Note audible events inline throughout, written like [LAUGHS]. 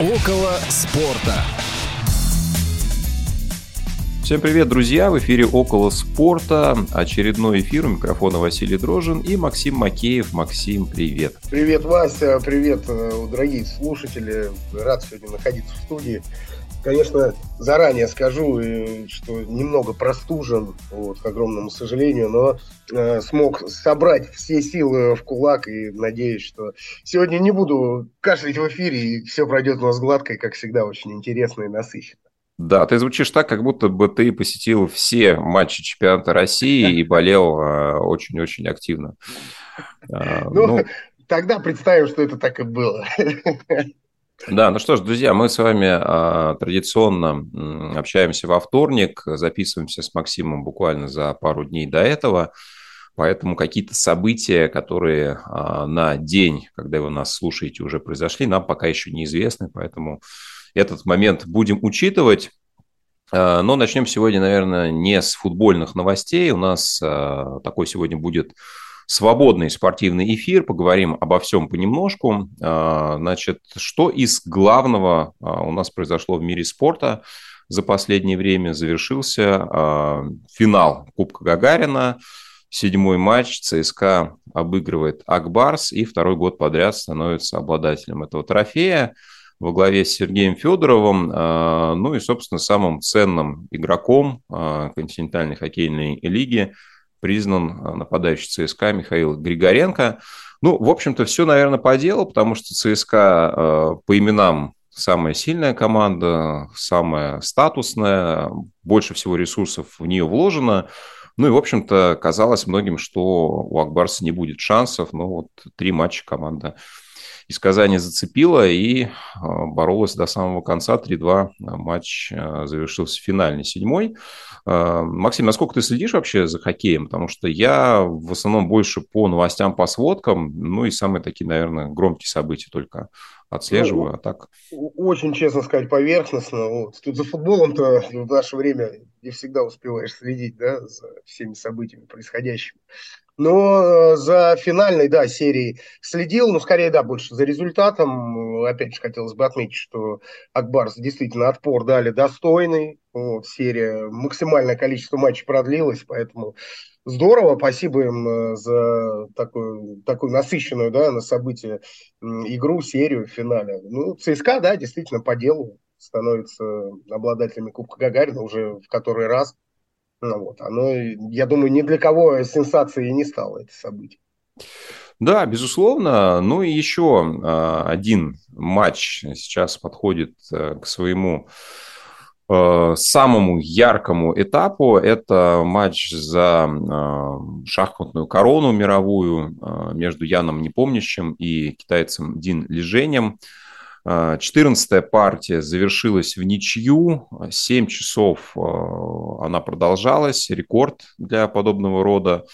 Около спорта. Всем привет, друзья! В эфире «Около спорта». Очередной эфир. У микрофона Василий Дрожин и Максим Макеев. Максим, привет! Привет, Вася! Привет, э, дорогие слушатели! Рад сегодня находиться в студии. Конечно, заранее скажу, э, что немного простужен, вот, к огромному сожалению, но э, смог собрать все силы в кулак и надеюсь, что сегодня не буду кашлять в эфире и все пройдет у нас гладко и, как всегда, очень интересно и насыщенно. Да, ты звучишь так, как будто бы ты посетил все матчи чемпионата России и болел э, очень-очень активно. Ну, ну, тогда представим, что это так и было. Да, ну что ж, друзья, мы с вами а, традиционно общаемся во вторник, записываемся с Максимом буквально за пару дней до этого, поэтому какие-то события, которые а, на день, когда вы нас слушаете, уже произошли, нам пока еще неизвестны, поэтому этот момент будем учитывать. А, но начнем сегодня, наверное, не с футбольных новостей. У нас а, такой сегодня будет свободный спортивный эфир, поговорим обо всем понемножку. А, значит, что из главного а, у нас произошло в мире спорта за последнее время? Завершился а, финал Кубка Гагарина, седьмой матч, ЦСКА обыгрывает Акбарс и второй год подряд становится обладателем этого трофея во главе с Сергеем Федоровым, ну и, собственно, самым ценным игроком континентальной хоккейной лиги – признан э, нападающий ЦСКА Михаил Григоренко. Ну, в общем-то, все, наверное, по делу, потому что ЦСКА э, по именам самая сильная команда, самая статусная, больше всего ресурсов в нее вложено. Ну и, в общем-то, казалось многим, что у Акбарса не будет шансов, но вот три матча команда из Казани зацепила и а, боролась до самого конца. 3-2 матч а, завершился финальный, седьмой. Максим, насколько ты следишь вообще за хоккеем? Потому что я в основном больше по новостям, по сводкам, ну и самые такие, наверное, громкие события только отслеживаю, ну, а так... Очень, честно сказать, поверхностно. Вот. Тут за футболом-то в наше время не всегда успеваешь следить, да, за всеми событиями происходящими. Но э, за финальной, да, серией следил, но скорее, да, больше за результатом. Опять же, хотелось бы отметить, что Акбарс действительно отпор дали достойный. Вот, серия, максимальное количество матчей продлилось, поэтому здорово. Спасибо им э, за такую, такую насыщенную, да, на события игру, серию финале. Ну, ЦСКА, да, действительно по делу становится обладателями Кубка Гагарина уже в который раз. Ну, вот, оно, я думаю, ни для кого сенсацией не стало это событие. Да, безусловно. Ну и еще а, один матч сейчас подходит э, к своему э, самому яркому этапу. Это матч за а, шахматную корону мировую а, между Яном Непомнящим и китайцем Дин Лиженем. 14 партия завершилась в ничью. 7 часов а, она продолжалась. Рекорд для подобного рода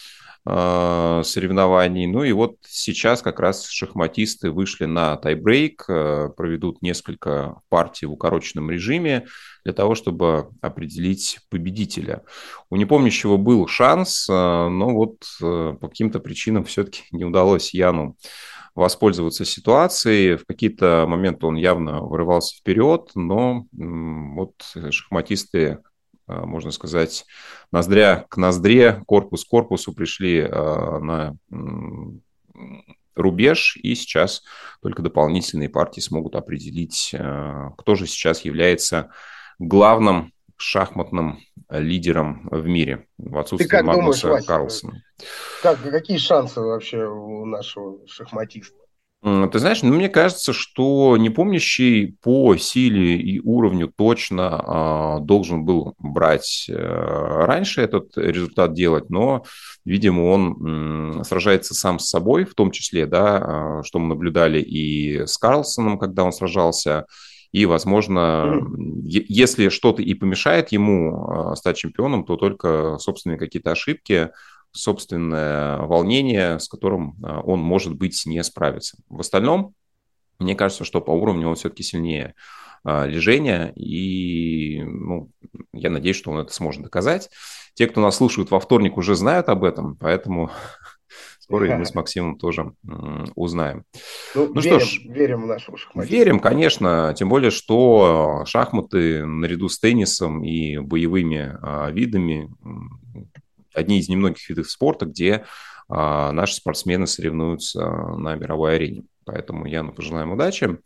а, соревнований. Ну и вот сейчас как раз шахматисты вышли на тайбрейк, проведут несколько партий в укороченном режиме для того, чтобы определить победителя. У непомнящего был шанс, но вот по каким-то причинам все-таки не удалось Яну воспользоваться ситуацией. В какие-то моменты он явно вырывался вперед, но вот шахматисты, а, можно сказать, ноздря к ноздре, корпус к корпусу пришли а, на рубеж, и сейчас только дополнительные партии смогут определить, кто же сейчас является главным шахматным лидером в мире в отсутствии Ты как Магнуса думаешь, Карлсона. Как, какие шансы вообще у нашего шахматиста? Ты знаешь, ну, мне кажется, что непомнящий по силе и уровню точно э, должен был брать э, раньше этот результат делать, но, видимо, он э, сражается сам с собой, в том числе, да, э, что мы наблюдали и с Карлсоном, когда он сражался, и, возможно, mm-hmm. если что-то и помешает ему э, стать чемпионом, то только собственные какие-то ошибки, собственное волнение, с которым а, он, может быть, не справится. В остальном, мне кажется, что по уровню он все-таки сильнее а, лежения, и ну, я надеюсь, что он это сможет доказать. Те, кто нас слушают во вторник, уже знают об этом, поэтому [LAUGHS] скоро мы с Максимом тоже узнаем. Ну, ну верим, что ж, верим в нашего шахматиста. Верим, конечно, тем более, что шахматы наряду с теннисом и боевыми а, видами одни из немногих видов спорта, где а, наши спортсмены соревнуются на мировой арене. Поэтому я пожелаем удачи.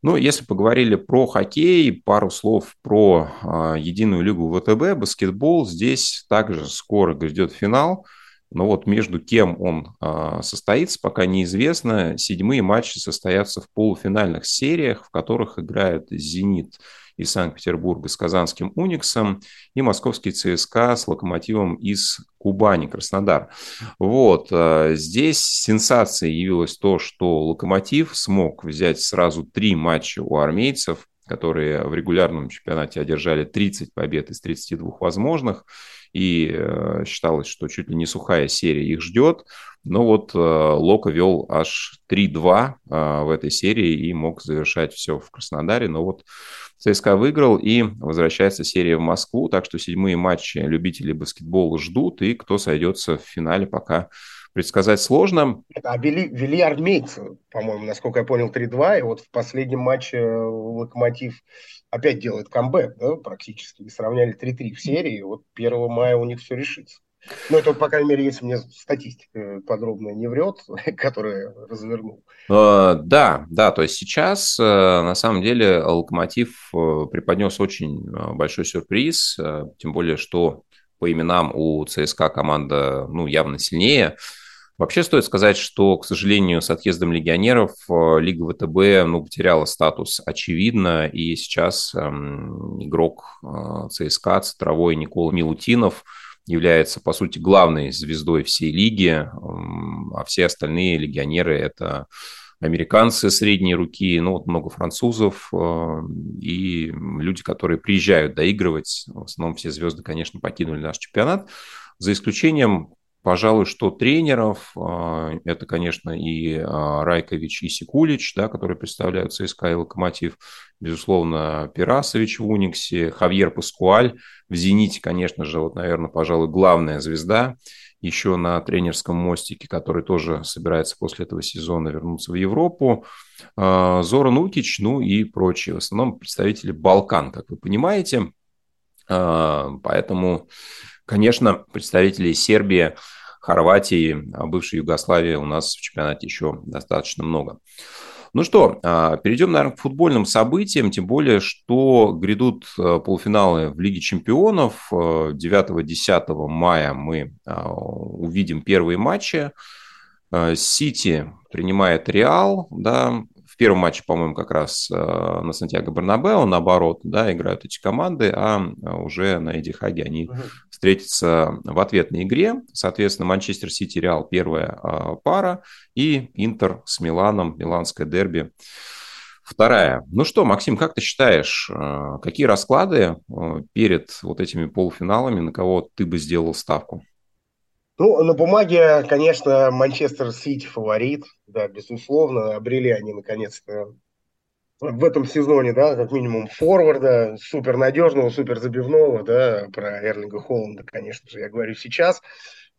Ну, если поговорили про хоккей, пару слов про а, единую лигу ВТБ, баскетбол. Здесь также скоро грядет финал. Но вот между кем он а, состоится, пока неизвестно. Седьмые матчи состоятся в полуфинальных сериях, в которых играют «Зенит» из Санкт-Петербурга с казанским «Униксом» и московский ЦСКА с «Локомотивом» из Кубани, Краснодар. Вот. А, здесь сенсацией явилось то, что «Локомотив» смог взять сразу три матча у армейцев, которые в регулярном чемпионате одержали 30 побед из 32 возможных и э, считалось, что чуть ли не сухая серия их ждет. Но вот э, Лока вел аж 3-2 э, в этой серии и мог завершать все в Краснодаре. Но вот ЦСКА выиграл и возвращается серия в Москву. Так что седьмые матчи любителей баскетбола ждут. И кто сойдется в финале, пока предсказать сложно. А вели, вели армейцы, по-моему, насколько я понял, 3-2. И вот в последнем матче Локомотив опять делает камбэк, да, практически. И сравняли 3-3 в серии. Вот 1 мая у них все решится. Ну, это, по крайней мере, если мне статистика подробная не врет, [LAUGHS] которая развернул. А, да, да, то есть сейчас, э, на самом деле, Локомотив э, преподнес очень э, большой сюрприз, тем более, что по именам у ЦСКА команда, ну, явно сильнее. Вообще стоит сказать, что, к сожалению, с отъездом легионеров э, Лига ВТБ ну, потеряла статус очевидно, и сейчас эм, игрок э, ЦСКА, центровой Никола Милутинов, является, по сути, главной звездой всей лиги, эм, а все остальные легионеры – это американцы средней руки, ну вот много французов э, и люди, которые приезжают доигрывать. В основном все звезды, конечно, покинули наш чемпионат, за исключением Пожалуй, что тренеров, а, это, конечно, и а, Райкович, и Секулич, да, которые представляют ЦСКА и Локомотив, безусловно, Пирасович в Униксе, Хавьер Паскуаль в «Зените», конечно же, вот, наверное, пожалуй, главная звезда еще на тренерском мостике, который тоже собирается после этого сезона вернуться в Европу. А, Зора Нукич, ну и прочие, в основном представители Балкан, как вы понимаете. Поэтому Конечно, представителей Сербии, Хорватии, а бывшей Югославии у нас в чемпионате еще достаточно много. Ну что, а, перейдем, наверное, к футбольным событиям, тем более, что грядут а, полуфиналы в Лиге чемпионов. 9-10 мая мы увидим первые матчи. Сити принимает Реал, да, первом матче, по-моему, как раз э, на Сантьяго Барнабео, наоборот, да, играют эти команды, а э, уже на Эдди Хаге они угу. встретятся в ответной игре. Соответственно, Манчестер Сити Реал первая э, пара и Интер с Миланом, миланское дерби. Вторая. Ну что, Максим, как ты считаешь, какие расклады перед вот этими полуфиналами, на кого ты бы сделал ставку? Ну, на бумаге, конечно, Манчестер Сити фаворит, да, безусловно, обрели они наконец-то в этом сезоне, да, как минимум форварда, супер надежного, супер забивного, да, про Эрлинга Холланда, конечно же, я говорю сейчас.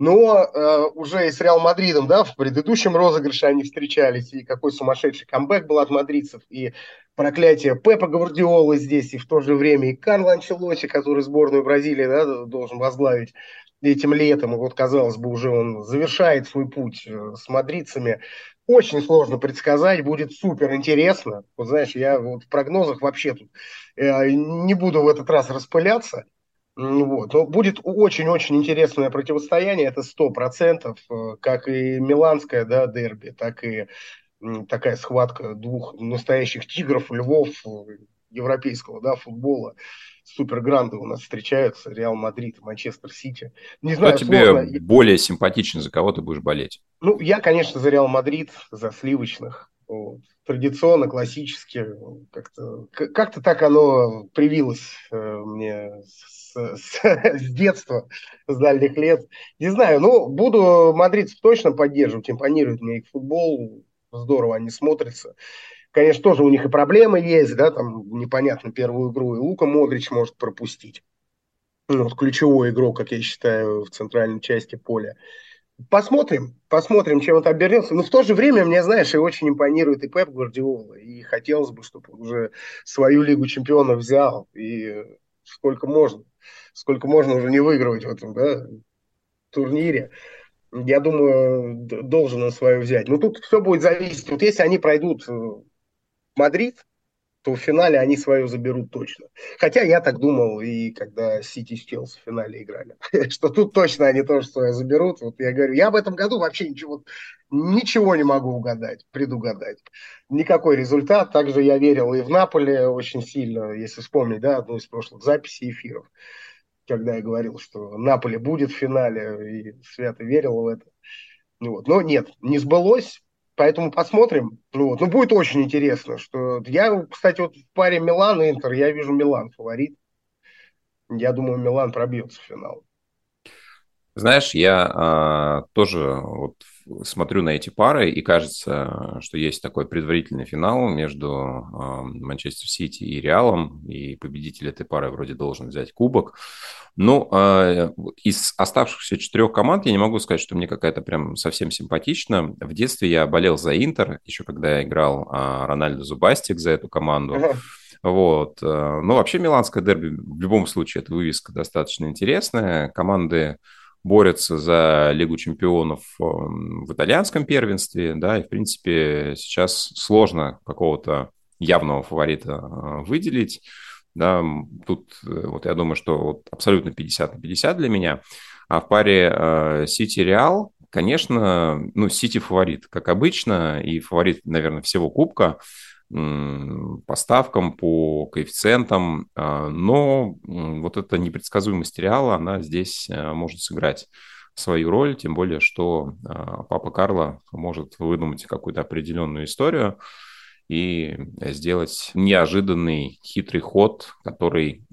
Но э, уже и с Реал Мадридом, да, в предыдущем розыгрыше они встречались, и какой сумасшедший камбэк был от мадридцев, и проклятие Пепа Гвардиолы здесь, и в то же время и Карло Анчелоти, который сборную Бразилии да, должен возглавить этим летом, и вот, казалось бы, уже он завершает свой путь э, с мадридцами. Очень сложно предсказать, будет супер интересно. Вот знаешь, я вот в прогнозах вообще тут э, не буду в этот раз распыляться. Вот. Но будет очень-очень интересное противостояние, это сто процентов, э, как и миланское да, дерби, так и такая схватка двух настоящих тигров, львов европейского да, футбола супергранды у нас встречаются, Реал Мадрид, Манчестер Сити. Не знаю, Кто тебе сложно. более симпатичен, за кого ты будешь болеть? Ну, я, конечно, за Реал Мадрид, за сливочных. Вот. Традиционно, классически, как-то как так оно привилось э, мне с, с, [LAUGHS] с детства, с дальних лет. Не знаю, ну, буду мадридцев точно поддерживать, импонирует мне их футбол, здорово они смотрятся. Конечно, тоже у них и проблемы есть, да, там непонятно первую игру, и Лука Модрич может пропустить. Ну, вот ключевой игрок, как я считаю, в центральной части поля. Посмотрим, посмотрим, чем это обернется. Но в то же время, мне, знаешь, и очень импонирует и Пеп Гвардиола. И хотелось бы, чтобы он уже свою Лигу Чемпионов взял. И сколько можно. Сколько можно уже не выигрывать в этом да, турнире. Я думаю, должен он свое взять. Но тут все будет зависеть. Вот если они пройдут Мадрид, то в финале они свое заберут точно. Хотя я так думал и когда Сити с Челси в финале играли, [LAUGHS] что тут точно они тоже свое заберут. Вот я говорю, я в этом году вообще ничего, ничего не могу угадать, предугадать. Никакой результат. Также я верил и в Наполи очень сильно, если вспомнить, да, одну из прошлых записей эфиров, когда я говорил, что Наполи будет в финале, и свято верил в это. Вот. Но нет, не сбылось. Поэтому посмотрим. Ну, вот. ну, будет очень интересно. Что... Я, кстати, вот в паре Милан и Интер, я вижу Милан фаворит. Я думаю, Милан пробьется в финал. Знаешь, я а, тоже вот смотрю на эти пары, и кажется, что есть такой предварительный финал между а, Манчестер Сити и Реалом, и победитель этой пары вроде должен взять кубок. Ну, а, из оставшихся четырех команд я не могу сказать, что мне какая-то прям совсем симпатична. В детстве я болел за Интер, еще когда я играл а, Рональдо Зубастик за эту команду. Вот. Ну, вообще, миланское дерби в любом случае, эта вывеска достаточно интересная. Команды борются за Лигу чемпионов в итальянском первенстве, да, и, в принципе, сейчас сложно какого-то явного фаворита а, выделить. Да, тут э, вот я думаю, что вот абсолютно 50 на 50 для меня. А в паре Сити-Реал, конечно, ну, Сити фаворит, как обычно, и фаворит, наверное, всего Кубка по ставкам, по коэффициентам, а, но вот эта непредсказуемость реала, она здесь э, может сыграть свою роль, тем более, что а, папа Карло может выдумать какую-то определенную историю, и сделать неожиданный хитрый ход, который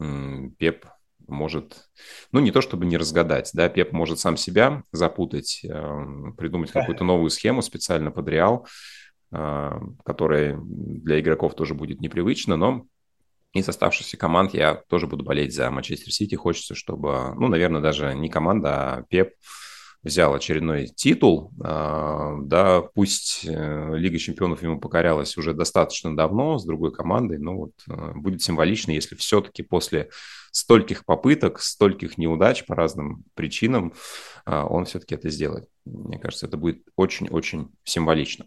Пеп может, ну не то чтобы не разгадать, да, Пеп может сам себя запутать, эм, придумать какую-то новую схему специально под Реал, э, которая для игроков тоже будет непривычна, но из оставшихся команд я тоже буду болеть за Манчестер Сити. Хочется, чтобы, ну, наверное, даже не команда, а Пеп взял очередной титул. А, да, пусть э, Лига чемпионов ему покорялась уже достаточно давно с другой командой, но вот э, будет символично, если все-таки после стольких попыток, стольких неудач по разным причинам а, он все-таки это сделает. Мне кажется, это будет очень-очень символично.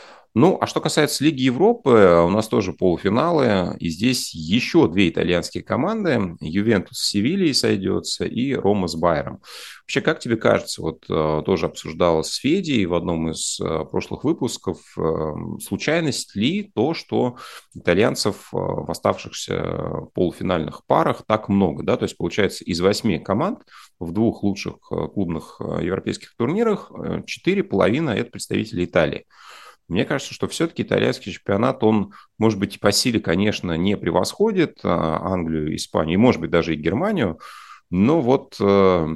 Ну, а что касается Лиги Европы, у нас тоже полуфиналы, и здесь еще две итальянские команды, Ювентус с Севильей сойдется и Рома с Байером. Вообще, как тебе кажется, вот э, тоже обсуждалось с Федей в одном из э, прошлых выпусков, э, случайность ли то, что итальянцев в оставшихся полуфинальных парах так много, да, то есть получается из восьми команд в двух лучших клубных европейских турнирах четыре половина это представители Италии. Мне кажется, что все-таки итальянский чемпионат, он, может быть, по силе, конечно, не превосходит а, Англию, Испанию, и, может быть, даже и Германию, но вот э,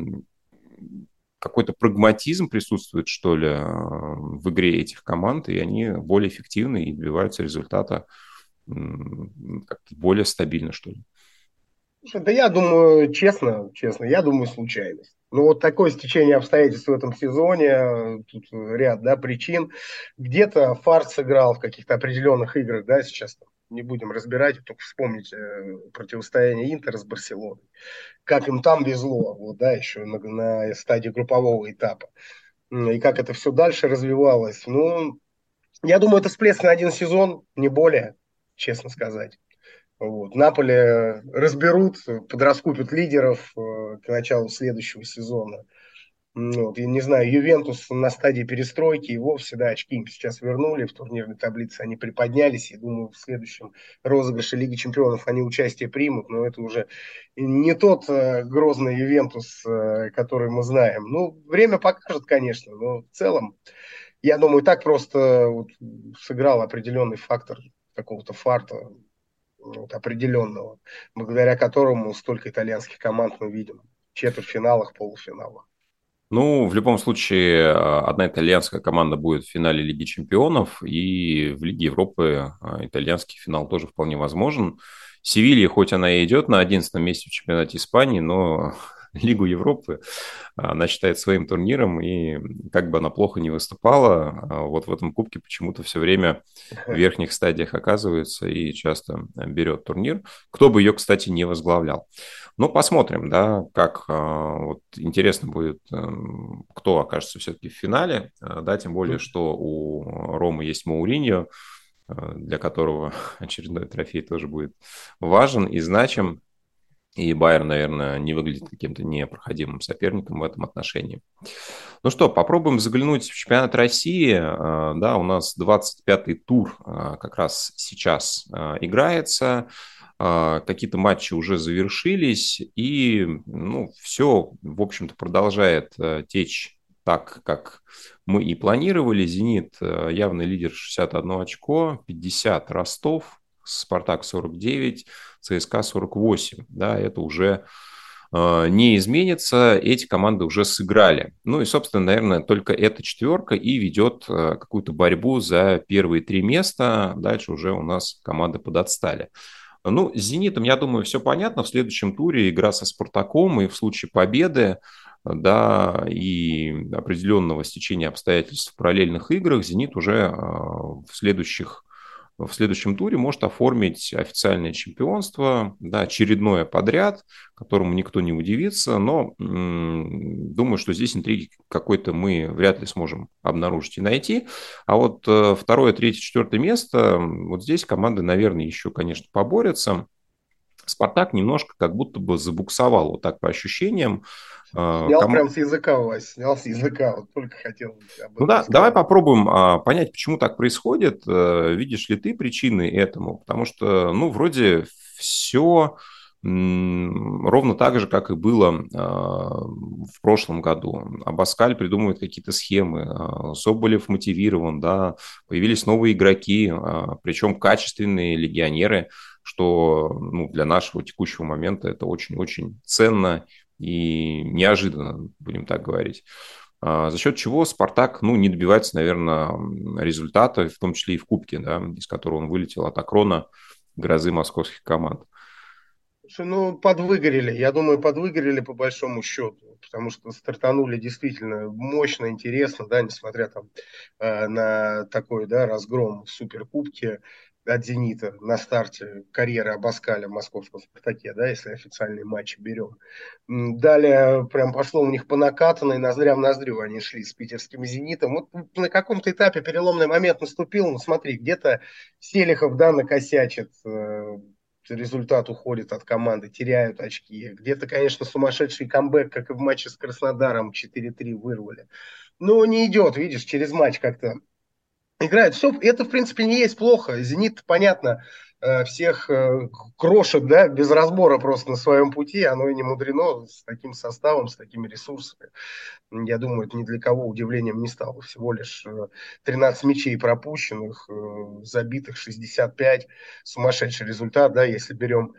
какой-то прагматизм присутствует, что ли, в игре этих команд, и они более эффективны и добиваются результата как-то более стабильно, что ли. да я думаю, честно, честно, я думаю, случайность. Ну, вот такое стечение обстоятельств в этом сезоне, тут ряд да, причин. Где-то фарт сыграл в каких-то определенных играх, да, сейчас не будем разбирать, только вспомните противостояние Интера с Барселоной. Как им там везло, вот, да, еще на, на стадии группового этапа. И как это все дальше развивалось. Ну, я думаю, это всплеск на один сезон, не более, честно сказать. Вот. Наполе разберут, подраскупят лидеров э, к началу следующего сезона. Вот. Я не знаю, Ювентус на стадии перестройки и вовсе, да, очки им сейчас вернули в турнирной таблице, они приподнялись, и думаю, в следующем розыгрыше Лиги Чемпионов они участие примут, но это уже не тот э, грозный Ювентус, э, который мы знаем. Ну, время покажет, конечно, но в целом, я думаю, так просто вот, сыграл определенный фактор какого-то фарта вот, определенного, благодаря которому столько итальянских команд мы видим в четвертьфиналах, полуфиналах. Ну, в любом случае, а, одна итальянская команда будет в финале Лиги Чемпионов, и в Лиге Европы а, итальянский финал тоже вполне возможен. Севилья, хоть она и идет на 11 месте в чемпионате Испании, но Лигу Европы она считает своим турниром, и как бы она плохо не выступала, вот в этом кубке почему-то все время в [LAUGHS] верхних стадиях оказывается и часто берет турнир. Кто бы ее, кстати, не возглавлял. Ну, посмотрим, да, как вот интересно будет, эм, кто окажется все-таки в финале, да, тем более, что у Ромы есть Мауриньо, для которого [LAUGHS] очередной трофей тоже будет важен и значим. И Байер, наверное, не выглядит каким-то непроходимым соперником в этом отношении. Ну что, попробуем заглянуть в чемпионат России. А, да, у нас 25-й тур а, как раз сейчас а, играется. Какие-то матчи уже завершились, и ну, все, в общем-то, продолжает течь так, как мы и планировали. «Зенит» явный лидер 61 очко, 50 Ростов, «Спартак» 49, ЦСКА 48. Да, это уже э, не изменится, эти команды уже сыграли. Ну и, собственно, наверное, только эта четверка и ведет э, какую-то борьбу за первые три места. Дальше уже у нас команды подотстали. Ну, с «Зенитом», я думаю, все понятно. В следующем туре игра со «Спартаком» и в случае победы да, и определенного стечения обстоятельств в параллельных играх «Зенит» уже э, в следующих в следующем туре может оформить официальное чемпионство, да, очередное подряд, которому никто не удивится, но думаю, что здесь интриги какой-то мы вряд ли сможем обнаружить и найти. А вот э, второе, третье, четвертое место, вот здесь команды, наверное, еще, конечно, поборются. Спартак немножко как будто бы забуксовал, вот так по ощущениям. А, снял Кому... прям с языка у вас, снял с языка, вот только хотел об этом Ну да, сказать. давай попробуем а, понять, почему так происходит. А, видишь ли ты причины этому? Потому что, ну, вроде все ровно так же, как и было в прошлом году. Абаскаль придумывает какие-то схемы, Соболев мотивирован, да, появились новые игроки, причем качественные легионеры, что ну, для нашего текущего момента это очень-очень ценно и неожиданно, будем так говорить. А, за счет чего Спартак ну, не добивается, наверное, результата, в том числе и в Кубке, да, из которого он вылетел от Акрона, грозы московских команд. Ну, подвыгорели. Я думаю, подвыгорели по большому счету, потому что стартанули действительно мощно, интересно, да, несмотря там э, на такой, да, разгром в Суперкубке от «Зенита» на старте карьеры Абаскаля в московском «Спартаке», да, если официальные матчи берем. Далее прям пошло у них по накатанной, ноздря в ноздрю они шли с питерским «Зенитом». Вот на каком-то этапе переломный момент наступил, ну смотри, где-то Селихов, да, накосячит, э, результат уходит от команды, теряют очки. Где-то, конечно, сумасшедший камбэк, как и в матче с Краснодаром, 4-3 вырвали. Но не идет, видишь, через матч как-то играет. Все, это, в принципе, не есть плохо. «Зенит», понятно, э, всех э, крошит, да, без разбора просто на своем пути. Оно и не мудрено с таким составом, с такими ресурсами. Я думаю, это ни для кого удивлением не стало. Всего лишь 13 э, мячей пропущенных, забитых 65. Сумасшедший результат, да, если берем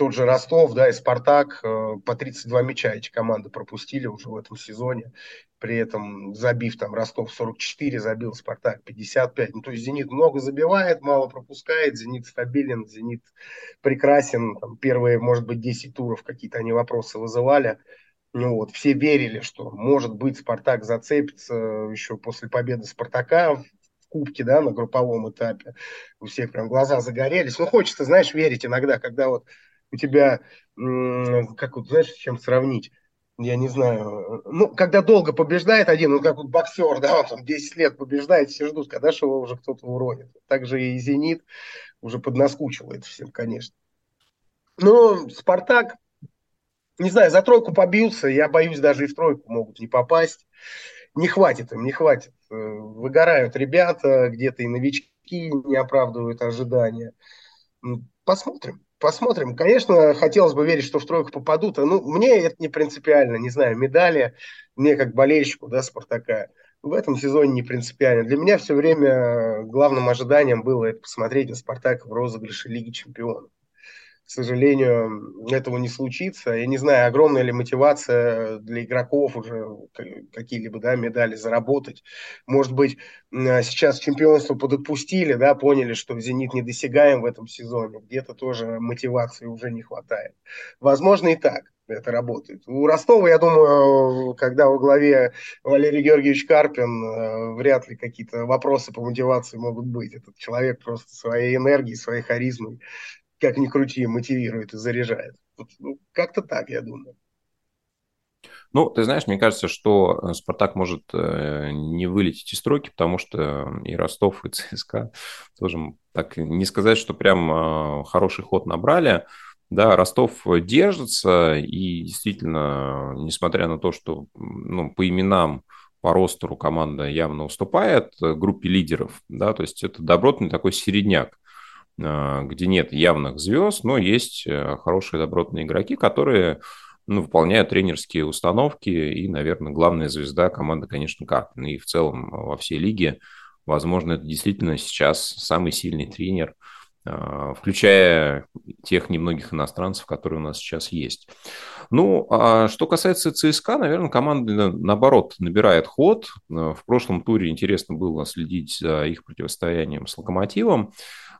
тот же Ростов, да, и Спартак по 32 мяча эти команды пропустили уже в этом сезоне при этом забив там Ростов 44, забил Спартак 55. Ну, то есть Зенит много забивает, мало пропускает, Зенит стабилен, Зенит прекрасен. Там, первые, может быть, 10 туров какие-то они вопросы вызывали. Ну, вот, все верили, что, может быть, Спартак зацепится еще после победы Спартака в Кубке, да, на групповом этапе. У всех прям глаза загорелись. Ну, хочется, знаешь, верить иногда, когда вот у тебя, как вот, знаешь, с чем сравнить? я не знаю, ну, когда долго побеждает один, ну, как вот боксер, да, он там 10 лет побеждает, все ждут, когда же его уже кто-то уронит. Также и «Зенит» уже поднаскучил всем, конечно. Но «Спартак», не знаю, за тройку побился, я боюсь, даже и в тройку могут не попасть. Не хватит им, не хватит. Э, выгорают ребята, где-то и новички не оправдывают ожидания. Посмотрим. Посмотрим. Конечно, хотелось бы верить, что в тройку попадут. А, ну, мне это не принципиально. Не знаю, медали мне как болельщику, да, Спартака. В этом сезоне не принципиально. Для меня все время главным ожиданием было это посмотреть на Спартак в розыгрыше Лиги Чемпионов к сожалению, этого не случится. Я не знаю, огромная ли мотивация для игроков уже какие-либо да, медали заработать. Может быть, сейчас чемпионство подотпустили, да, поняли, что «Зенит» недосягаем в этом сезоне. Где-то тоже мотивации уже не хватает. Возможно и так. это работает. У Ростова, я думаю, когда во главе Валерий Георгиевич Карпин, э, вряд ли какие-то вопросы по мотивации могут быть. Этот человек просто своей энергией, своей харизмой, как ни крути, мотивирует и заряжает. Ну, как-то так, я думаю. Ну, ты знаешь, мне кажется, что э, Спартак может э, не вылететь из строки, потому что и Ростов, и [LAUGHS] ЦСКА тоже так не сказать, что прям хороший ход набрали. Да, Ростов держится, и действительно, несмотря на то, что ну, по именам, по ростеру команда явно уступает группе лидеров, да, то есть это добротный такой середняк, где нет явных звезд, но есть э, хорошие добротные игроки, которые ну, выполняют тренерские установки, и, наверное, главная звезда команды, конечно, Карпин. И в целом во всей лиге, возможно, это действительно сейчас самый сильный тренер – а, включая тех немногих иностранцев, которые у нас сейчас есть. Ну, а что касается ЦСКА, наверное, команда, наоборот, набирает ход. А, в прошлом туре интересно было следить за их противостоянием с «Локомотивом».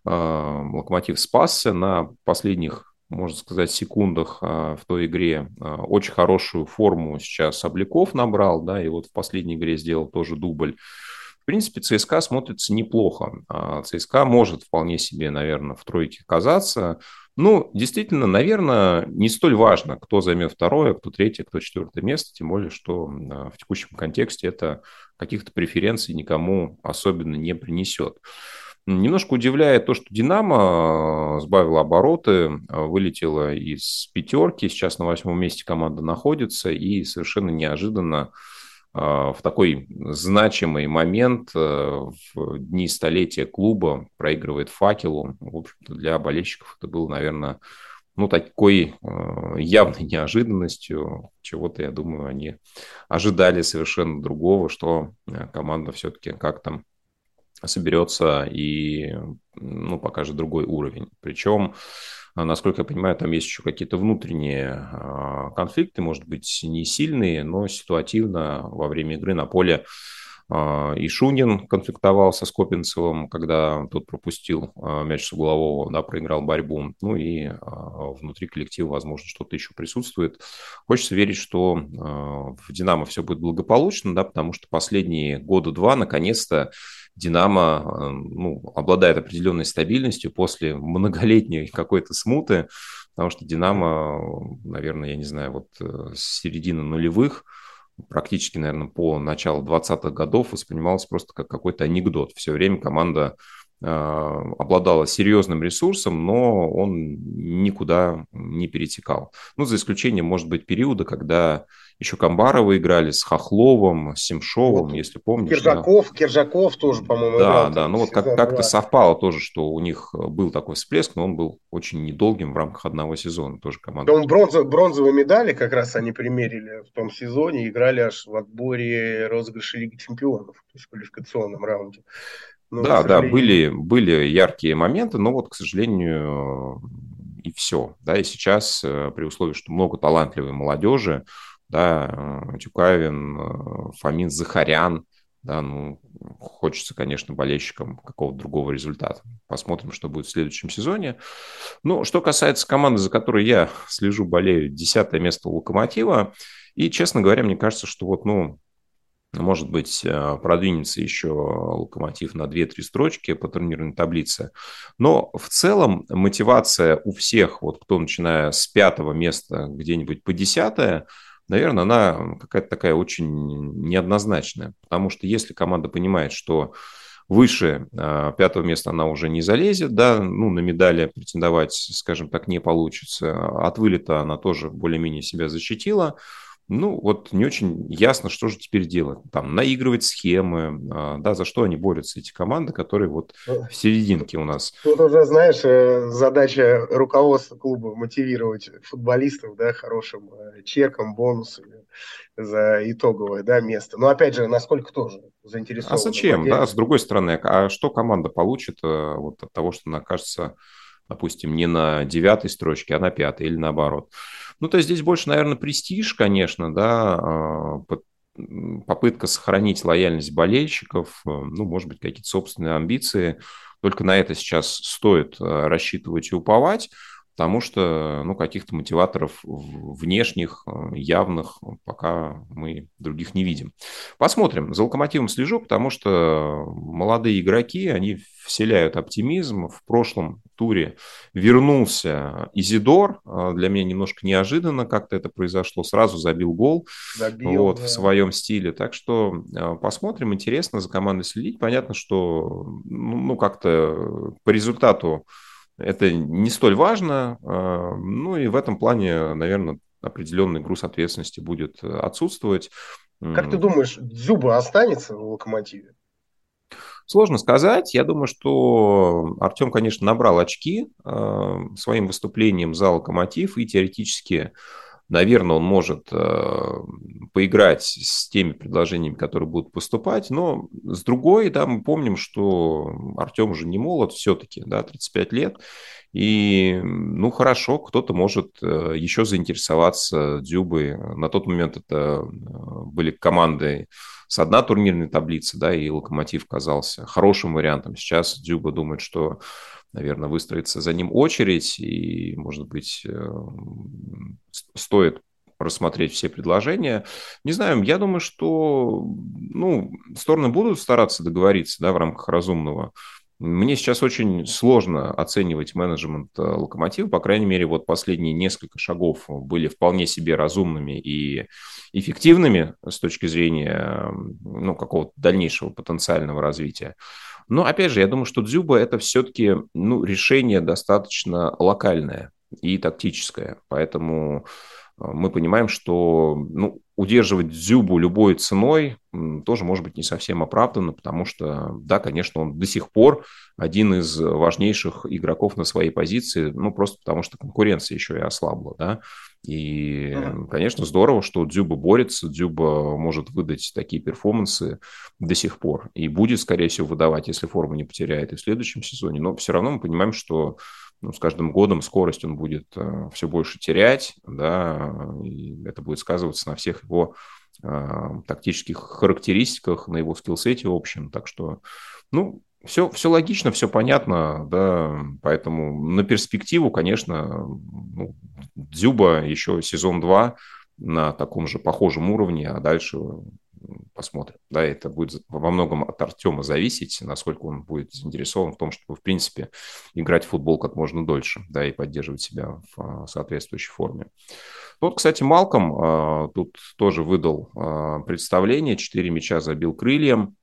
А, «Локомотив» спасся на последних можно сказать, секундах в той игре. Очень хорошую форму сейчас Обликов набрал, да, и вот в последней игре сделал тоже дубль принципе, ЦСКА смотрится неплохо. А ЦСКА может вполне себе, наверное, в тройке казаться. Ну, действительно, наверное, не столь важно, кто займет второе, кто третье, кто четвертое место, тем более, что в текущем контексте это каких-то преференций никому особенно не принесет. Немножко удивляет то, что «Динамо» э, сбавила обороты, э, вылетела из пятерки, сейчас на восьмом месте команда находится, и совершенно неожиданно а, в такой значимый момент в дни столетия клуба проигрывает факелу. В общем-то, для болельщиков это было, наверное, ну, такой явной неожиданностью, чего-то, я думаю, они ожидали совершенно другого, что команда все-таки как там соберется и ну, покажет другой уровень. Причем а, насколько я понимаю, там есть еще какие-то внутренние а, конфликты, может быть, не сильные, но ситуативно во время игры на поле а, и Шунин конфликтовал со Скопинцевым, когда тот пропустил мяч с углового, да, проиграл борьбу. Ну и внутри коллектива, возможно, что-то еще присутствует. Хочется верить, что в «Динамо» все будет благополучно, да, потому что последние года два, наконец-то, Динамо э, ну, обладает определенной стабильностью после многолетней какой-то смуты, потому что Динамо, наверное, я не знаю, вот э, с середины нулевых, практически, наверное, по началу 20-х годов воспринималось просто как какой-то анекдот. Все время команда обладала серьезным ресурсом, но он никуда не перетекал. Ну, за исключением, может быть, периода, когда еще Камбарова играли с Хохловым, с Семшовым, вот, если помнишь. Киржаков, да. Киржаков тоже, по-моему, Да, играл, да, ну вот как- как-то совпало тоже, что у них был такой всплеск, но он был очень недолгим в рамках одного сезона, тоже команда. он бронзо, бронзовые медали как раз они примерили в том сезоне, играли аж в отборе розыгрыша Лиги Чемпионов, то есть в квалификационном раунде. Но, да, сожалению... да, были, были яркие моменты, но вот, к сожалению, и все. Да, и сейчас, э, при условии, что много талантливой молодежи, да, э, Тюкавин, э, Фомин, Захарян, да, ну, хочется, конечно, болельщикам какого-то другого результата. Посмотрим, что будет в следующем сезоне. Ну, что касается команды, за которой я слежу, болею, десятое место у Локомотива. И, честно говоря, мне кажется, что вот, ну, может быть, э, продвинется еще Локомотив на 2-3 строчки по турнирной таблице. Но в целом мотивация у всех, вот кто начиная с пятого места где-нибудь по десятое, наверное, она какая-то такая очень неоднозначная. Потому что если команда понимает, что выше э, пятого места она уже не залезет, да, ну, на медали претендовать, скажем так, не получится. От вылета она тоже более-менее себя защитила. Ну, вот не очень ясно, что же теперь делать. Там, наигрывать схемы, а, да, за что они борются, эти команды, которые вот ну, в серединке у нас. Тут уже, знаешь, э, задача руководства клуба мотивировать футболистов, да, хорошим э, чеком, бонусами за итоговое, да, место. Но, опять же, насколько тоже заинтересованы. А зачем, да, с другой стороны, а что команда получит э, вот от того, что она окажется, допустим, не на девятой строчке, а на пятой или наоборот? Ну, то есть здесь больше, наверное, престиж, конечно, да, а, попытка сохранить лояльность болельщиков, э, ну, может быть, какие-то собственные амбиции. Только на это сейчас стоит э, рассчитывать и уповать, потому что ну, каких-то мотиваторов внешних, э, явных пока мы других не видим. Посмотрим. За «Локомотивом» слежу, потому что молодые игроки, они вселяют оптимизм. В прошлом туре вернулся Изидор. Э, для меня немножко неожиданно как-то это произошло. Сразу забил гол забил, вот, да. в своем стиле. Так что э, посмотрим. Интересно за командой следить. Понятно, что ну, ну как-то по результату это не столь важно. А, ну и в этом плане, наверное, определенный груз ответственности будет отсутствовать. Как ты думаешь, Дзюба останется в «Локомотиве»? Сложно сказать. Я думаю, что Артем, конечно, набрал очки а, своим выступлением за «Локомотив» и теоретически Наверное, он может э, поиграть с теми предложениями, которые будут поступать, но с другой, да, мы помним, что Артем уже не молод все-таки, да, 35 лет, и, ну, хорошо, кто-то может э, еще заинтересоваться Дзюбой. На тот момент это э, были команды с одна турнирной таблицы, да, и Локомотив казался хорошим вариантом. Сейчас Дзюба думает, что наверное, выстроится за ним очередь, и, может быть, э, стоит рассмотреть все предложения. Не знаю, я думаю, что ну, стороны будут стараться договориться да, в рамках разумного. Мне сейчас очень сложно оценивать менеджмент э, локомотива. По крайней мере, вот последние несколько шагов были вполне себе разумными и эффективными с точки зрения ну, какого-то дальнейшего потенциального развития. Но, опять же, я думаю, что Дзюба – это все-таки ну, решение достаточно локальное и тактическое. Поэтому мы понимаем, что ну, удерживать Дзюбу любой ценой тоже может быть не совсем оправданно, потому что, да, конечно, он до сих пор один из важнейших игроков на своей позиции, ну, просто потому что конкуренция еще и ослабла, да. И, конечно, здорово, что Дзюба борется, Дзюба может выдать такие перформансы до сих пор и будет, скорее всего, выдавать, если форму не потеряет и в следующем сезоне. Но все равно мы понимаем, что ну, с каждым годом скорость он будет э, все больше терять, да, и это будет сказываться на всех его э, тактических характеристиках, на его скиллсете в общем. Так что, ну, все, все логично, все понятно, да, поэтому на перспективу, конечно, ну, Дзюба еще сезон 2 на таком же похожем уровне, а дальше посмотрим. Да, это будет во многом от Артема зависеть, насколько он будет заинтересован в том, чтобы, в принципе, играть в футбол как можно дольше, да, и поддерживать себя в а, соответствующей форме. Вот, кстати, Малком а, тут тоже выдал а, представление, 4 мяча забил крыльям,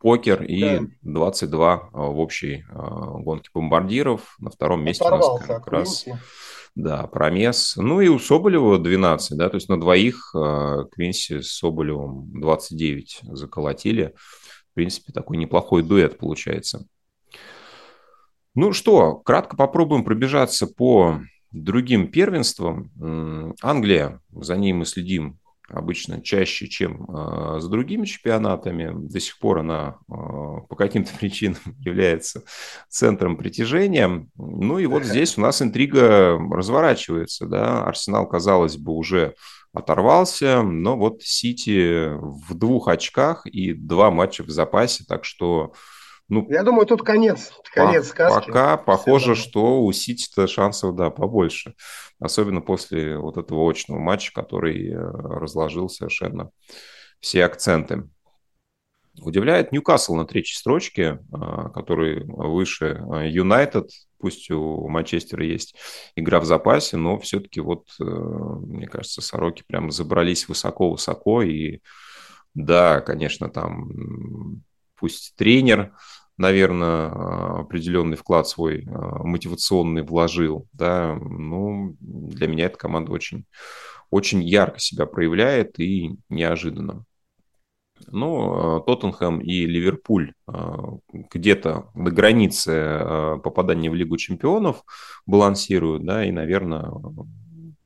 покер и да. 22 в общей гонке бомбардиров. На втором месте Оторвался у нас как раз... Клинки да, Промес. Ну и у Соболева 12, да, то есть на двоих э, Квинси с Соболевым 29 заколотили. В принципе, такой неплохой дуэт получается. Ну что, кратко попробуем пробежаться по другим первенствам. Англия, за ней мы следим обычно чаще, чем э, с другими чемпионатами. До сих пор она э, по каким-то [LAUGHS] причинам является центром притяжения. Ну и вот здесь у нас интрига разворачивается. Да? Арсенал, казалось бы, уже оторвался, но вот Сити в двух очках и два матча в запасе, так что ну, Я думаю, тут конец, конец по- сказки. Пока похоже, что у Сити-то шансов, да, побольше. Особенно после вот этого очного матча, который э, разложил совершенно все акценты. Удивляет Ньюкасл на третьей строчке, э, который выше э, Юнайтед. Пусть у Манчестера есть игра в запасе, но все-таки вот, мне кажется, Сороки прям забрались высоко-высоко. И да, конечно, там пусть тренер наверное, определенный вклад свой а, мотивационный вложил, да, ну, для меня эта команда очень, очень ярко себя проявляет и неожиданно. Ну, а, Тоттенхэм и Ливерпуль а, где-то на границе попадания в Лигу чемпионов балансируют, да, и, наверное,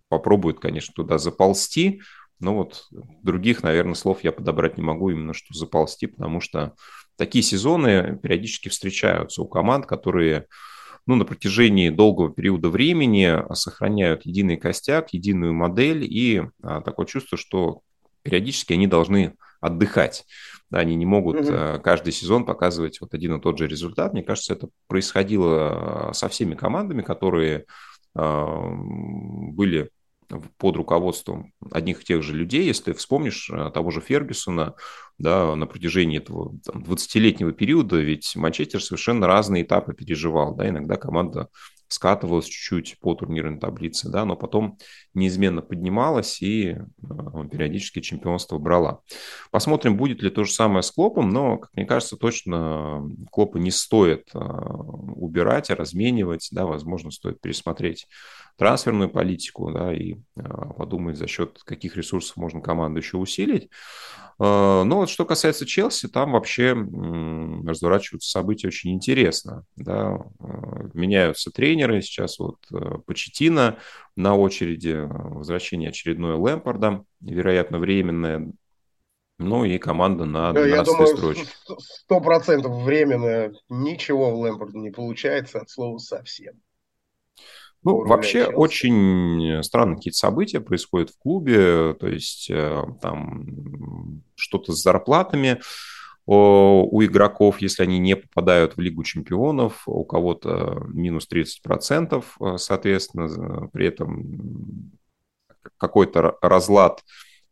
попробуют, конечно, туда заползти. Но вот других, наверное, слов я подобрать не могу именно что заползти, потому что такие сезоны периодически встречаются у команд, которые ну, на протяжении долгого периода времени сохраняют единый костяк, единую модель, и а, такое чувство, что периодически они должны отдыхать. Да, они не могут mm каждый сезон показывать вот один и тот же результат. Мне кажется, это происходило со всеми командами, которые были под руководством одних и тех же людей, если вспомнишь э, того же Фергюсона, да, на протяжении этого там, 20-летнего периода, ведь Манчестер совершенно разные этапы переживал, да, иногда команда скатывалась чуть-чуть по турнирной таблице, да, но потом неизменно поднималась и э, периодически чемпионство брала. Посмотрим, будет ли то же самое с Клопом, но, как мне кажется, точно Клопа не стоит э, убирать, разменивать, да, возможно, стоит пересмотреть трансферную политику, да, и э, подумать, за счет каких ресурсов можно команду еще усилить. Э, но вот что касается Челси, там вообще разворачиваются события очень интересно. Да. Э, меняются тренеры, сейчас вот э, Почетина на очереди, возвращение очередное Лэмпорда, вероятно, временное, ну и команда на 12 Я думаю, сто процентов временное. Ничего в Лэмпорде не получается от слова совсем. Ну, вообще очень странные какие-то события происходят в клубе, то есть э, там что-то с зарплатами у игроков, если они не попадают в Лигу чемпионов, у кого-то минус 30%, э, соответственно, при этом какой-то разлад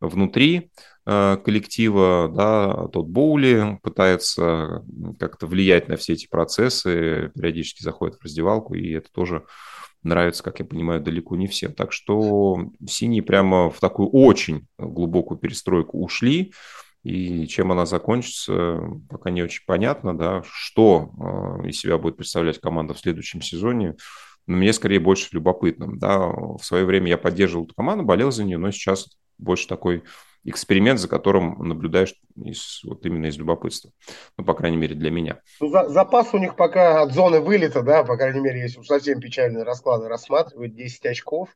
внутри э, коллектива, да, тот Боули пытается как-то влиять на все эти процессы, периодически заходит в раздевалку, и это тоже нравится, как я понимаю, далеко не всем. Так что синие прямо в такую очень глубокую перестройку ушли. И чем она закончится, пока не очень понятно, да, что э, из себя будет представлять команда в следующем сезоне. Но мне скорее больше любопытным. Да. В свое время я поддерживал эту команду, болел за нее, но сейчас больше такой эксперимент, за которым наблюдаешь из, вот именно из любопытства. Ну, по крайней мере, для меня. Ну, за, запас у них пока от зоны вылета, да, по крайней мере, если совсем печальные расклады рассматривать, 10 очков,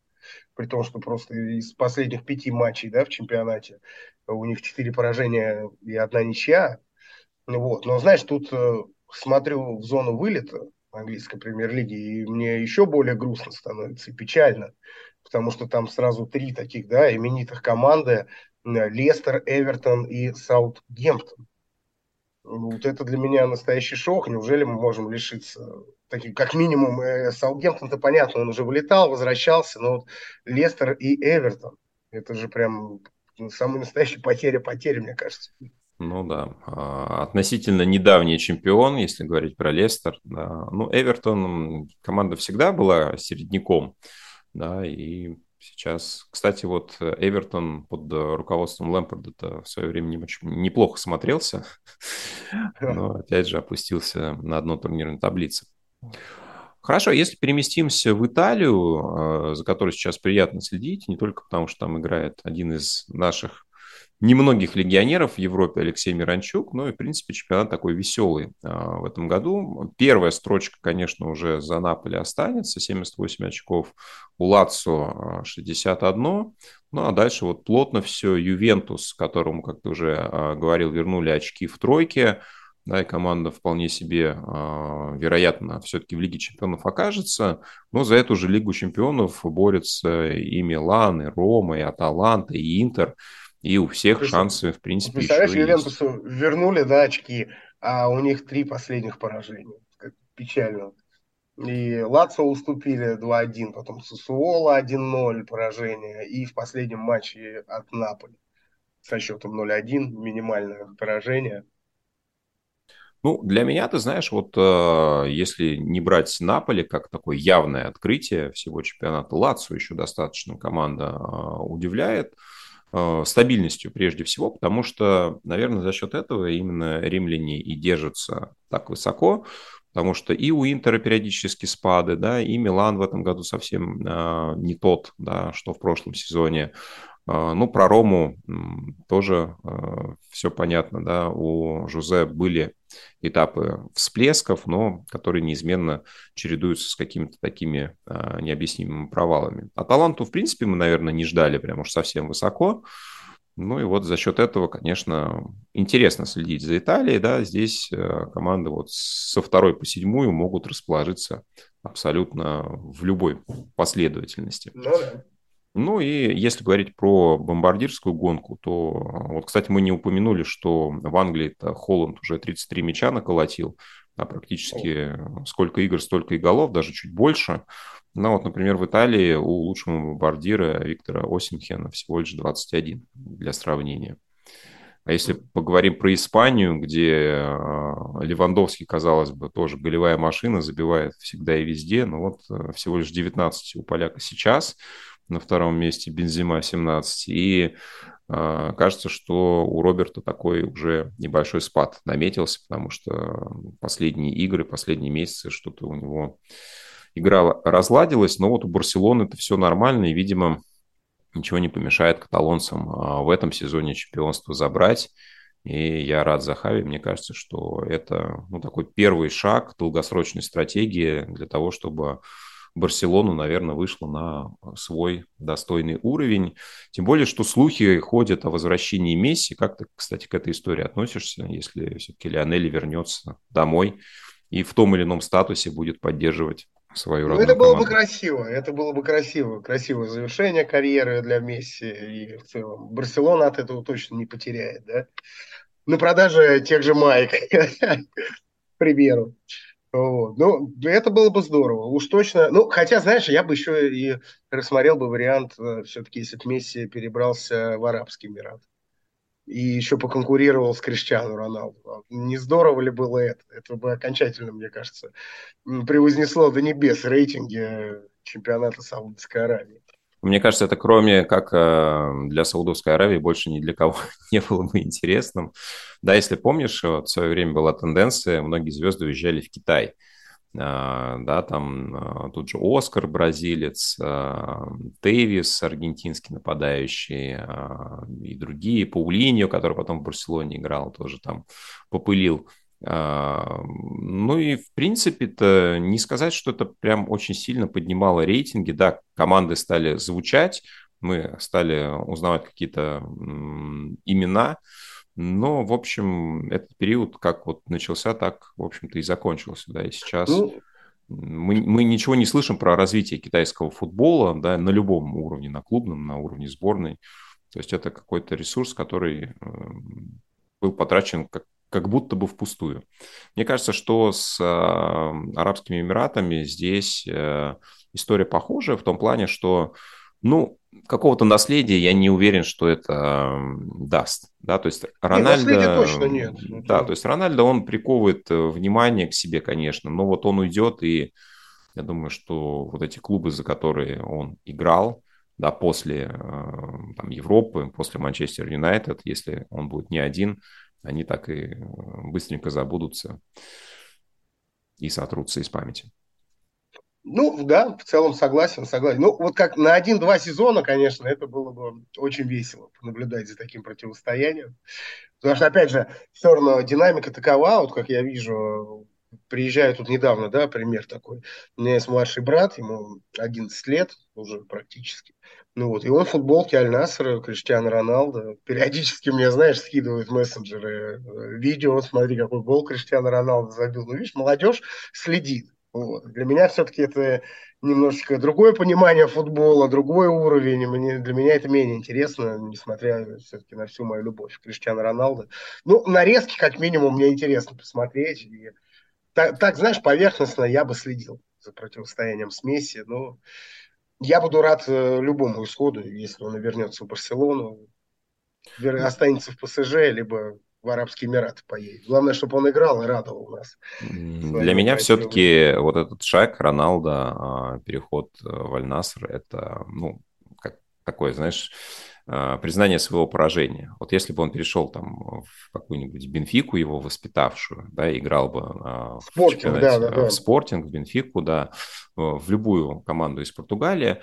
при том, что просто из последних пяти матчей, да, в чемпионате у них 4 поражения и одна ничья. Вот. Но, знаешь, тут э, смотрю в зону вылета английской премьер-лиги, и мне еще более грустно становится и печально, потому что там сразу три таких, да, именитых команды, Лестер, Эвертон и Саутгемптон. Вот это для меня настоящий шок. Неужели мы можем лишиться таких, как минимум, э, Саутгемптон-то понятно, он уже вылетал, возвращался, но вот Лестер и Эвертон, это же прям самая настоящая потеря потери, мне кажется. Ну да, а, относительно недавний чемпион, если говорить про Лестер. Да. Ну, Эвертон, команда всегда была середняком, да, и Сейчас, кстати, вот э, Эвертон под э, руководством Лэмпорда в свое время неплохо смотрелся, [LAUGHS] но опять же опустился на дно турнирной таблицы. Хорошо, если переместимся в Италию, э, за которой сейчас приятно следить, не только потому, что там играет один из наших немногих легионеров в Европе Алексей Миранчук. Ну и, в принципе, чемпионат такой веселый а, в этом году. Первая строчка, конечно, уже за Наполи останется. 78 очков. У Лацо 61. Ну а дальше вот плотно все. Ювентус, которому, как ты уже а, говорил, вернули очки в тройке. Да, и команда вполне себе, а, вероятно, все-таки в Лиге чемпионов окажется. Но за эту же Лигу чемпионов борются и Милан, и Рома, и Аталанта, и Интер. И у всех шансы, в принципе, Представляешь, еще Ювентусу есть. вернули, да, очки, а у них три последних поражения. Как печально. И Лацо уступили 2-1, потом Сусуола 1-0 поражение, и в последнем матче от Наполи со счетом 0-1 минимальное поражение. Ну, для меня, ты знаешь, вот э, если не брать Наполи как такое явное открытие всего чемпионата, Лацо еще достаточно команда э, удивляет. Э, стабильностью прежде всего, потому что, наверное, за счет этого именно римляне и держатся так высоко, потому что и у Интера периодически спады, да, и Милан в этом году совсем э, не тот, да, что в прошлом сезоне. Э, ну, про Рому тоже э, все понятно, да, у Жузе были этапы всплесков, но которые неизменно чередуются с какими-то такими а, необъяснимыми провалами. А таланту, в принципе, мы, наверное, не ждали прям уж совсем высоко. Ну и вот за счет этого, конечно, интересно следить за Италией. Да, здесь э, команды вот со второй по седьмую могут расположиться абсолютно в любой последовательности. Ну, да. Ну и если говорить про бомбардирскую гонку, то вот, кстати, мы не упомянули, что в Англии Холланд уже 33 мяча наколотил, а практически сколько игр, столько и голов, даже чуть больше. Но вот, например, в Италии у лучшего бомбардира Виктора Осимхена всего лишь 21 для сравнения. А если поговорим про Испанию, где а, Левандовский, казалось бы, тоже голевая машина, забивает всегда и везде, но вот всего лишь 19 у поляка сейчас, на втором месте Бензима 17, и а, кажется, что у Роберта такой уже небольшой спад наметился, потому что последние игры, последние месяцы что-то у него игра разладилась, но вот у Барселоны это все нормально, и, видимо, ничего не помешает каталонцам а, в этом сезоне чемпионство забрать. И я рад за Хави. Мне кажется, что это ну, такой первый шаг долгосрочной стратегии для того, чтобы Барселону, наверное, вышла на свой достойный уровень. Тем более, что слухи ходят о возвращении Месси. Как ты, кстати, к этой истории относишься, если все-таки Лионелли вернется домой и в том или ином статусе будет поддерживать свою ну, Это было команду. бы красиво, это было бы красиво, красивое завершение карьеры для Месси и в целом. Барселона от этого точно не потеряет, да? На продаже тех же майк, [LAUGHS] к примеру. Вот. Ну, это было бы здорово. Уж точно. Ну, хотя, знаешь, я бы еще и рассмотрел бы вариант, э, все-таки, если бы Месси перебрался в Арабский Эмират. И еще поконкурировал с Криштиану Роналду. А не здорово ли было это? Это бы окончательно, мне кажется, превознесло до небес рейтинги чемпионата Саудовской Аравии. Мне кажется, это кроме как э, для Саудовской Аравии больше ни для кого [LAUGHS] не было бы интересным. Да, если помнишь, вот в свое время была тенденция, многие звезды уезжали в Китай. А, да, там а, тут же Оскар, бразилец, Тейвис, аргентинский нападающий, и другие, Паулиньо, который потом в Барселоне играл, тоже там попылил. Ну и, в принципе-то, не сказать, что это прям очень сильно поднимало рейтинги. Да, команды стали звучать, мы стали узнавать какие-то имена, но, в общем, этот период как вот начался, так, в общем-то, и закончился. Да, и сейчас ну, мы, мы ничего не слышим про развитие китайского футбола да, на любом уровне, на клубном, на уровне сборной. То есть это какой-то ресурс, который э, был потрачен как, как будто бы впустую. Мне кажется, что с э, Арабскими Эмиратами здесь э, история похожая в том плане, что ну, какого-то наследия я не уверен, что это даст. Да, то есть Рональдо... Нет, точно нет. Да, то есть Рональдо, он приковывает э, внимание к себе, конечно, но вот он уйдет, и я думаю, что вот эти клубы, за которые он играл, да, после там, Европы, после Манчестер Юнайтед, если он будет не один, они так и э, быстренько забудутся и сотрутся из памяти. Ну, да, в целом согласен, согласен. Ну, вот как на один-два сезона, конечно, это было бы очень весело наблюдать за таким противостоянием. Потому что, опять же, все равно динамика такова, вот как я вижу, приезжаю тут недавно, да, пример такой. У меня есть младший брат, ему 11 лет уже практически. Ну вот, и он в футболке Аль-Насра, Криштиану Роналдо. Периодически мне, знаешь, скидывают мессенджеры э, видео, смотри, какой гол Криштиану Роналдо забил. Ну, видишь, молодежь следит. Вот. Для меня все-таки это немножечко другое понимание футбола, другой уровень. Мне, для меня это менее интересно, несмотря все-таки на всю мою любовь к Криштиану Роналду. Ну, нарезки, как минимум, мне интересно посмотреть. И так, так, знаешь, поверхностно я бы следил за противостоянием с Месси. Но я буду рад э, любому исходу, если он вернется в Барселону, останется в ПСЖ, либо в Арабские Эмираты поедет. Главное, чтобы он играл и радовал нас. Для меня все-таки вот этот шаг Роналда, переход э, в Аль-Наср, это, ну, как такое, знаешь, признание своего поражения. Вот если бы он перешел там в какую-нибудь Бенфику, его воспитавшую, да, играл бы а, спортинг, в, да, да, да. в спортинг, в Бенфику, да, в любую команду из Португалии,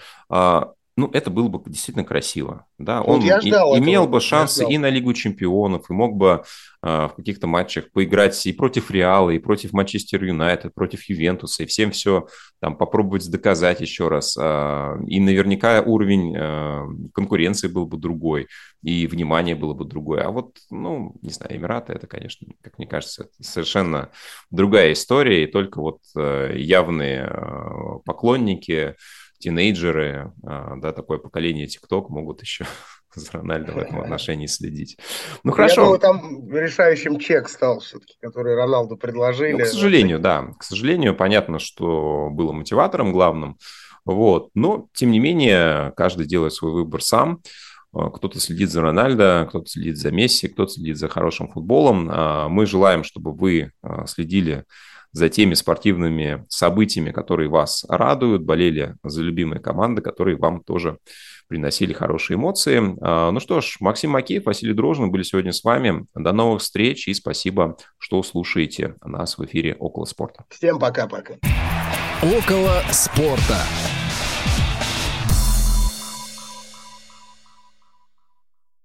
ну, это было бы действительно красиво. Да? Он вот ждал и, имел бы шансы и на Лигу чемпионов, и мог бы э, в каких-то матчах поиграть и против Реала, и против Манчестер Юнайтед, против Ювентуса, и всем все там попробовать доказать еще раз. Э, и наверняка уровень э, конкуренции был бы другой, и внимание было бы другое. А вот, ну, не знаю, Эмираты, это, конечно, как мне кажется, совершенно другая история, и только вот э, явные э, поклонники тинейджеры, а, да, такое поколение ТикТок могут еще [LAUGHS] за Рональдо в этом отношении следить. Ну, хорошо. Я думаю, там решающим чек стал все-таки, который Роналду предложили. Ну, к сожалению, да. К сожалению, понятно, что было мотиватором главным. Вот. Но, тем не менее, каждый делает свой выбор сам. А, кто-то следит за Рональдо, кто-то следит за Месси, кто-то следит за хорошим футболом. А, мы желаем, чтобы вы следили за теми спортивными событиями, которые вас радуют, болели за любимые команды, которые вам тоже приносили хорошие эмоции. Ну что ж, Максим Макеев, Василий Дрожин были сегодня с вами. До новых встреч и спасибо, что слушаете нас в эфире «Около спорта». Всем пока-пока. «Около спорта».